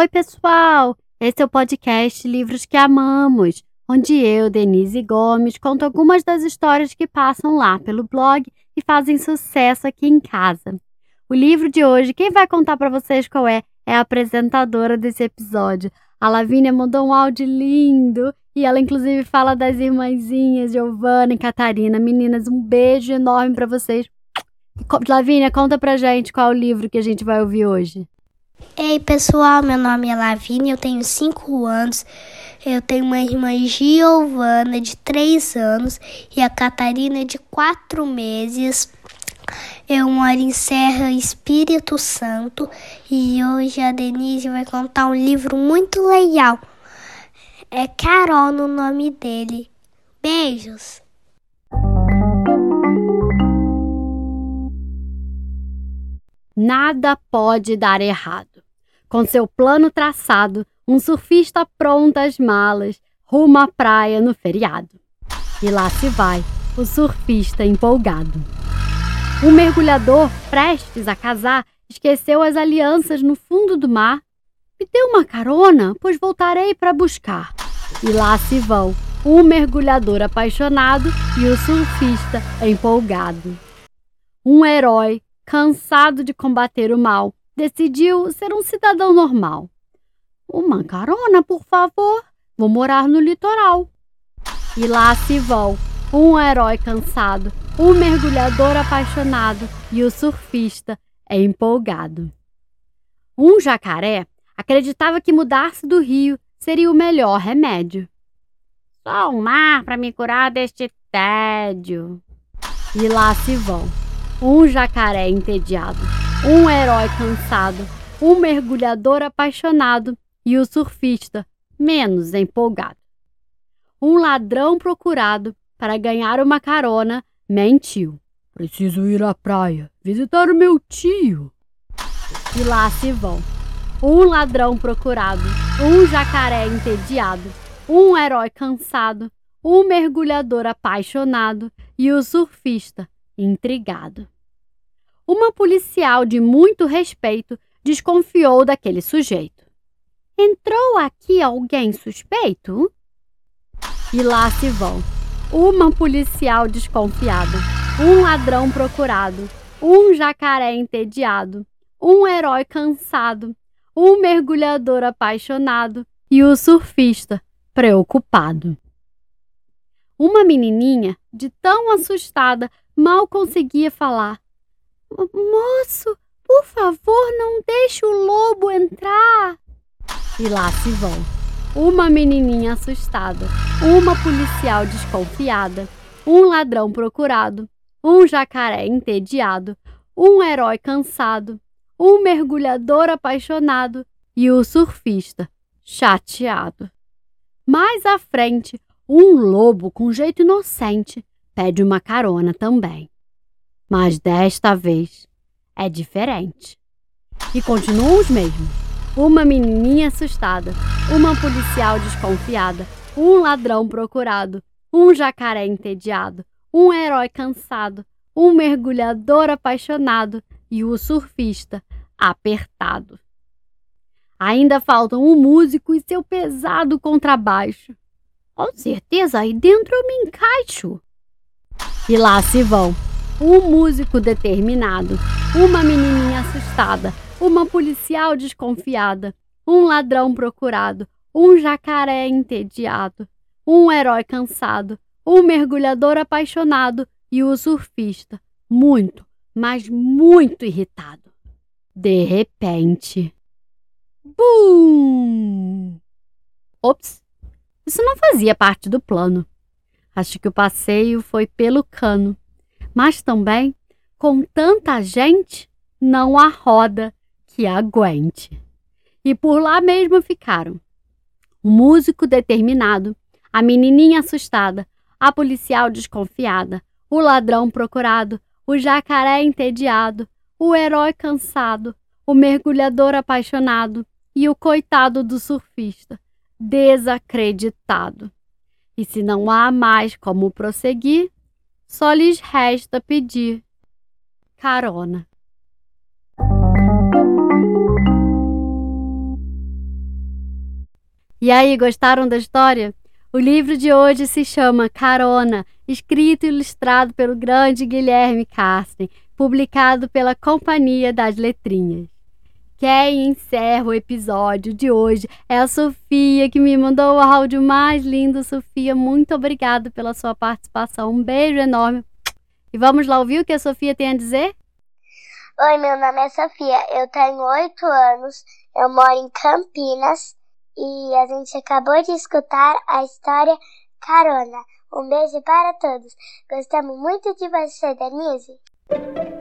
Oi, pessoal! Esse é o podcast Livros que Amamos, onde eu, Denise Gomes, conto algumas das histórias que passam lá pelo blog e fazem sucesso aqui em casa. O livro de hoje, quem vai contar para vocês qual é, é a apresentadora desse episódio. A Lavínia mandou um áudio lindo e ela, inclusive, fala das irmãzinhas Giovana e Catarina. Meninas, um beijo enorme para vocês. Lavínia, conta pra gente qual é o livro que a gente vai ouvir hoje. Ei pessoal, meu nome é Lavínia, eu tenho 5 anos. Eu tenho uma irmã Giovana de 3 anos e a Catarina de 4 meses. Eu moro em Serra Espírito Santo e hoje a Denise vai contar um livro muito legal. É Carol no nome dele. Beijos! Nada pode dar errado. Com seu plano traçado, um surfista pronta às malas, rumo à praia no feriado. E lá se vai, o surfista empolgado. O mergulhador, prestes a casar, esqueceu as alianças no fundo do mar. Me dê uma carona, pois voltarei para buscar. E lá se vão, o mergulhador apaixonado e o surfista empolgado. Um herói cansado de combater o mal, decidiu ser um cidadão normal. Uma carona, por favor. Vou morar no litoral. E lá se vão um herói cansado, um mergulhador apaixonado e o surfista empolgado. Um jacaré acreditava que mudar-se do rio seria o melhor remédio. Só o mar para me curar deste tédio. E lá se vão um jacaré entediado, um herói cansado, um mergulhador apaixonado e o surfista menos empolgado. Um ladrão procurado para ganhar uma carona mentiu. Preciso ir à praia visitar o meu tio. E lá se vão. Um ladrão procurado, um jacaré entediado, um herói cansado, um mergulhador apaixonado e o surfista intrigado. Uma policial de muito respeito desconfiou daquele sujeito. Entrou aqui alguém suspeito? E lá se vão. Uma policial desconfiada, um ladrão procurado, um jacaré entediado, um herói cansado, um mergulhador apaixonado e o surfista preocupado. Uma menininha, de tão assustada, mal conseguia falar. Moço, por favor, não deixe o lobo entrar. E lá se vão. Uma menininha assustada, uma policial desconfiada, um ladrão procurado, um jacaré entediado, um herói cansado, um mergulhador apaixonado e o surfista chateado. Mais à frente, um lobo com jeito inocente pede uma carona também. Mas desta vez é diferente. E continuam os mesmos. Uma menininha assustada, uma policial desconfiada, um ladrão procurado, um jacaré entediado, um herói cansado, um mergulhador apaixonado e o surfista apertado. Ainda faltam um músico e seu pesado contrabaixo. Com certeza aí dentro eu me encaixo. E lá se vão. Um músico determinado, uma menininha assustada, uma policial desconfiada, um ladrão procurado, um jacaré entediado, um herói cansado, um mergulhador apaixonado e o surfista, muito, mas muito irritado. De repente. Bum! Ops! Isso não fazia parte do plano. Acho que o passeio foi pelo cano. Mas também, com tanta gente, não há roda que aguente. E por lá mesmo ficaram. O músico determinado, a menininha assustada, a policial desconfiada, o ladrão procurado, o jacaré entediado, o herói cansado, o mergulhador apaixonado e o coitado do surfista, desacreditado. E se não há mais como prosseguir, só lhes resta pedir carona. E aí, gostaram da história? O livro de hoje se chama Carona, escrito e ilustrado pelo grande Guilherme Carsten, publicado pela Companhia das Letrinhas. Quem encerra o episódio de hoje é a Sofia, que me mandou o áudio mais lindo. Sofia, muito obrigada pela sua participação. Um beijo enorme. E vamos lá ouvir o que a Sofia tem a dizer? Oi, meu nome é Sofia, eu tenho oito anos, eu moro em Campinas e a gente acabou de escutar a história Carona. Um beijo para todos. Gostamos muito de você, Denise.